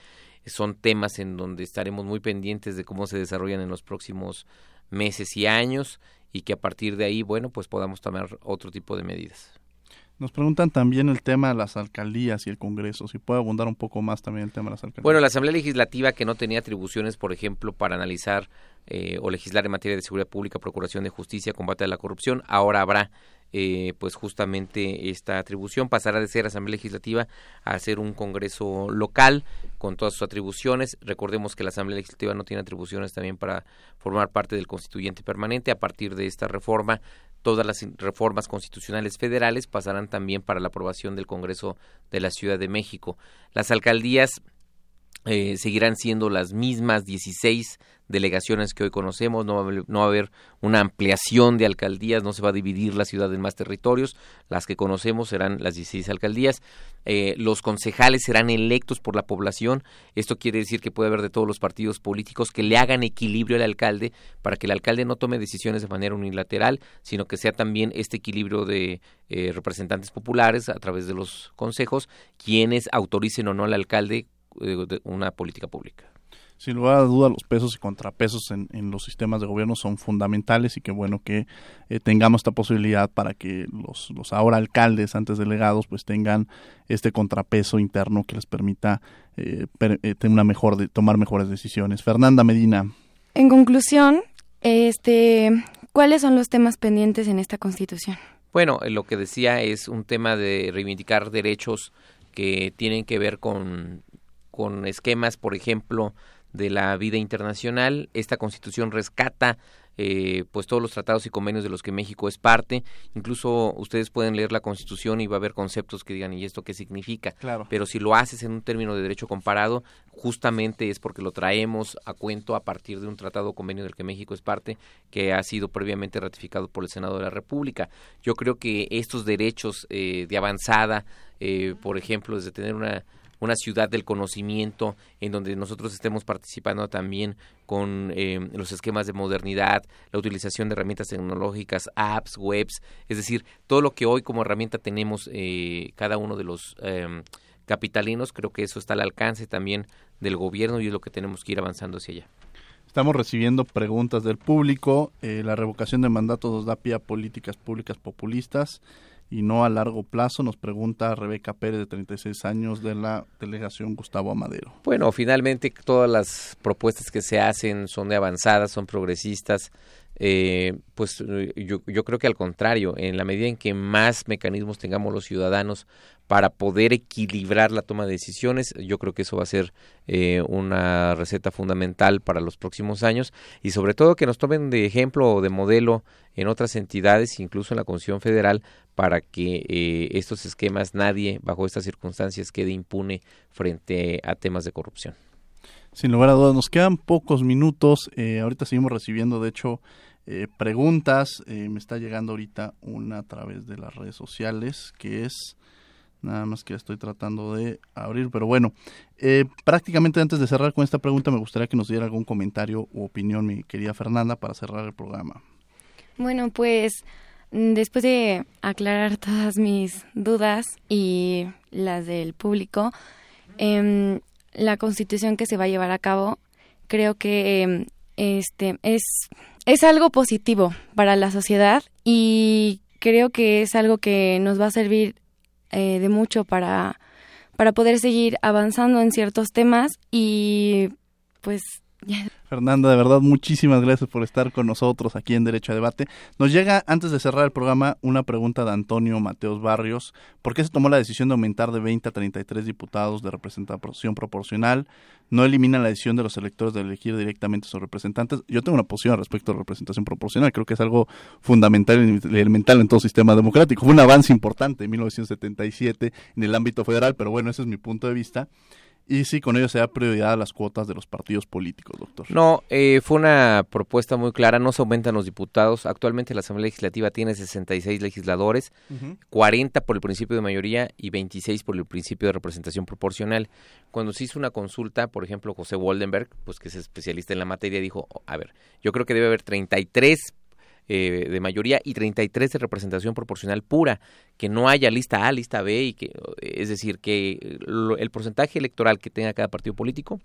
son temas en donde estaremos muy pendientes de cómo se desarrollan en los próximos meses y años y que a partir de ahí, bueno, pues podamos tomar otro tipo de medidas. Nos preguntan también el tema de las alcaldías y el Congreso, si puede abundar un poco más también el tema de las alcaldías. Bueno, la Asamblea Legislativa que no tenía atribuciones, por ejemplo, para analizar eh, o legislar en materia de seguridad pública, procuración de justicia, combate a la corrupción, ahora habrá eh, pues justamente esta atribución pasará de ser Asamblea Legislativa a ser un Congreso local con todas sus atribuciones. Recordemos que la Asamblea Legislativa no tiene atribuciones también para formar parte del constituyente permanente. A partir de esta reforma, todas las reformas constitucionales federales pasarán también para la aprobación del Congreso de la Ciudad de México. Las alcaldías eh, seguirán siendo las mismas 16 delegaciones que hoy conocemos, no va, a haber, una ampliación de alcaldías, no se va a dividir la ciudad en más territorios, las que conocemos serán las 16 alcaldías, eh, los concejales serán electos por la población, esto quiere decir que puede haber de todos los partidos políticos que le hagan equilibrio al alcalde para que el alcalde no tome decisiones de manera unilateral, sino que sea también este equilibrio de eh, representantes populares a través de los consejos quienes autoricen o no al alcalde de una política pública. Sin lugar a duda, los pesos y contrapesos en, los sistemas de gobierno son fundamentales y qué bueno que eh, tengamos esta posibilidad para que los, los ahora alcaldes, antes delegados, pues tengan este contrapeso interno que les permita eh, eh, tener una mejor de, tomar mejores decisiones. Fernanda Medina. En conclusión, este, ¿cuáles son los temas pendientes en esta Constitución? Bueno, lo que decía es un tema de reivindicar derechos que tienen que ver con con esquemas, por ejemplo, de la vida internacional. Esta constitución rescata eh, pues todos los tratados y convenios de los que México es parte. Incluso ustedes pueden leer la Constitución y va a haber conceptos que digan, ¿y esto qué significa? Claro. Pero si lo haces en un término de derecho comparado, justamente es porque lo traemos a cuento a partir de un tratado o convenio del que México es parte, que ha sido previamente ratificado por el Senado de la República. Yo creo que estos derechos eh, de avanzada, eh, por ejemplo, desde tener una una ciudad del conocimiento en donde nosotros estemos participando también con eh, los esquemas de modernidad, la utilización de herramientas tecnológicas, apps, webs, es decir, todo lo que hoy como herramienta tenemos eh, cada uno de los em, capitalinos, creo que eso está al alcance también del gobierno y es lo que tenemos que ir avanzando hacia allá. Estamos recibiendo preguntas del público. Eh, la revocación de mandatos nos da pie a políticas públicas populistas y no a largo plazo, nos pregunta Rebeca Pérez, de 36 años, de la delegación Gustavo Amadero. Bueno, finalmente todas las propuestas que se hacen son de avanzadas, son progresistas. Eh, pues yo, yo creo que al contrario, en la medida en que más mecanismos tengamos los ciudadanos para poder equilibrar la toma de decisiones. Yo creo que eso va a ser eh, una receta fundamental para los próximos años y sobre todo que nos tomen de ejemplo o de modelo en otras entidades, incluso en la Constitución Federal, para que eh, estos esquemas nadie bajo estas circunstancias quede impune frente a temas de corrupción. Sin lugar a dudas, nos quedan pocos minutos. Eh, ahorita seguimos recibiendo, de hecho, preguntas. me está llegando ahorita una a través de las redes sociales, que es Nada más que estoy tratando de abrir, pero bueno, eh, prácticamente antes de cerrar con esta pregunta me gustaría que nos diera algún comentario u opinión, mi querida Fernanda, para cerrar el programa. Bueno, pues mm, después de aclarar todas mis dudas y las del público, eh, la constitución que se va a llevar a cabo creo que em, este es es algo positivo para la sociedad y creo que es algo que nos va a servir eh, de mucho para, para poder seguir avanzando en ciertos temas y pues Fernanda, de verdad, muchísimas gracias por estar con nosotros aquí en Derecho a Debate. Nos llega, antes de cerrar el programa, una pregunta de Antonio Mateos Barrios. ¿Por qué se tomó la decisión de aumentar de 20 a 33 diputados de representación proporcional? ¿No elimina la decisión de los electores de elegir directamente a sus representantes? Yo tengo una posición respecto a la representación proporcional. Creo que es algo fundamental y elemental en todo sistema democrático. Fue un avance importante en 1977 en el ámbito federal, pero bueno, ese es mi punto de vista. Y si con ello se da prioridad a las cuotas de los partidos políticos, doctor. No, eh, fue una propuesta muy clara, no se aumentan los diputados. Actualmente la Asamblea Legislativa tiene 66 legisladores, 40 por el principio de mayoría y 26 por el principio de representación proporcional. Cuando se hizo una consulta, por ejemplo, José Waldenberg, pues que es especialista en la materia, dijo, a ver, yo creo que debe haber 33 eh, de mayoría y 33 de representación proporcional pura, que no haya lista A, lista B, y que, es decir, que el porcentaje electoral que tenga cada partido político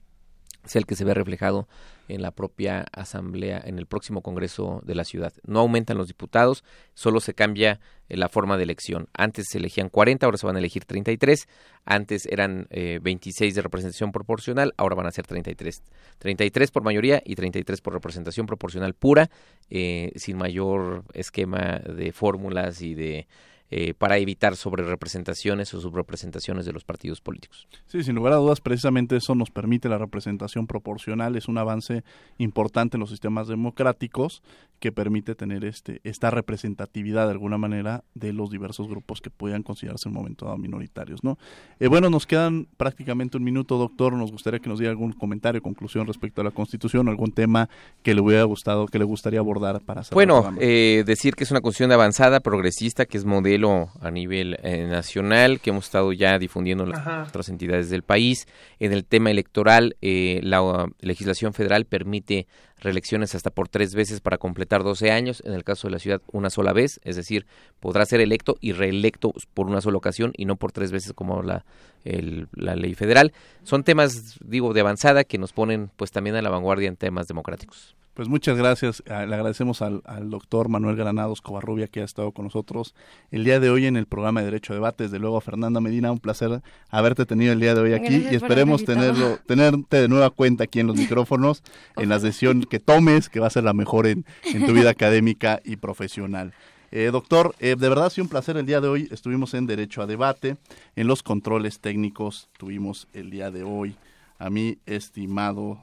sea el que se ve reflejado en la propia asamblea, en el próximo Congreso de la ciudad. No aumentan los diputados, solo se cambia eh, la forma de elección. Antes se elegían 40, ahora se van a elegir 33. Antes eran 26 eh, de representación proporcional, ahora van a ser 33. 33 por mayoría y 33 por representación proporcional pura, eh, sin mayor esquema de fórmulas y de eh, para evitar sobre representaciones o subrepresentaciones de los partidos políticos. Sí, sin lugar a dudas, precisamente eso nos permite la representación proporcional, es un avance importante en los sistemas democráticos que permite tener este esta representatividad de alguna manera de los diversos grupos que puedan considerarse en un momento dado minoritarios, ¿no? Eh, bueno, nos quedan prácticamente un minuto, doctor, nos gustaría que nos diera algún comentario, conclusión respecto a la Constitución, algún tema que le hubiera gustado, que le gustaría abordar para hacer Bueno, eh, decir que es una Constitución avanzada, progresista, que es modelo a nivel eh, nacional que hemos estado ya difundiendo en las otras entidades del país. En el tema electoral, eh, la uh, legislación federal permite reelecciones hasta por tres veces para completar 12 años, en el caso de la ciudad una sola vez, es decir, podrá ser electo y reelecto por una sola ocasión y no por tres veces como la, la ley federal. Son temas, digo, de avanzada que nos ponen pues también a la vanguardia en temas democráticos. Pues muchas gracias. Ah, le agradecemos al, doctor Manuel Granados Covarrubia que ha estado con nosotros el día de hoy en el programa de Derecho a Debate. Desde luego, Fernanda Medina, un placer haberte tenido el día de hoy aquí y esperemos tenerlo, tenerte de nueva cuenta aquí en los micrófonos, en la sesión que tomes, que va a ser la mejor en, tu vida académica y profesional. Eh, doctor, eh, de verdad ha sido un placer el día de hoy. Estuvimos en Derecho a Debate, en los controles técnicos tuvimos el día de hoy a mi estimado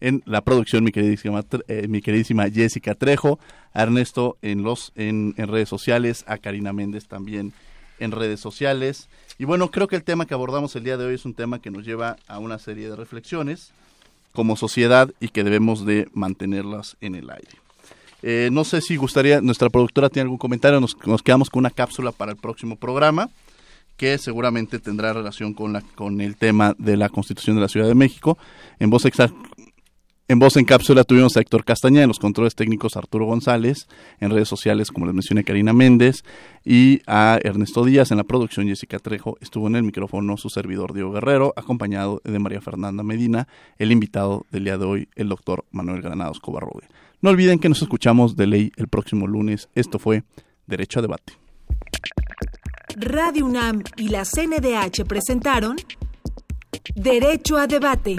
en la producción mi queridísima, eh, mi queridísima Jessica Trejo, a Ernesto en, los, en, en redes sociales, a Karina Méndez también en redes sociales. Y bueno, creo que el tema que abordamos el día de hoy es un tema que nos lleva a una serie de reflexiones como sociedad y que debemos de mantenerlas en el aire. Eh, no sé si gustaría, nuestra productora tiene algún comentario, nos, nos, quedamos con una cápsula para el próximo programa que seguramente tendrá relación con, la, con el tema de la Constitución de la Ciudad de México. En voz, en voz en cápsula tuvimos a Héctor Castaña, en los controles técnicos Arturo González, en redes sociales, como les mencioné, Karina Méndez, y a Ernesto Díaz en la producción, Jessica Trejo, estuvo en el micrófono su servidor Diego Guerrero, acompañado de María Fernanda Medina, el invitado del día de hoy, el doctor Manuel Granados Covarrubias. No olviden que nos escuchamos de ley el próximo lunes. Esto fue Derecho a Debate. Radio UNAM y la CNDH presentaron Derecho a Debate.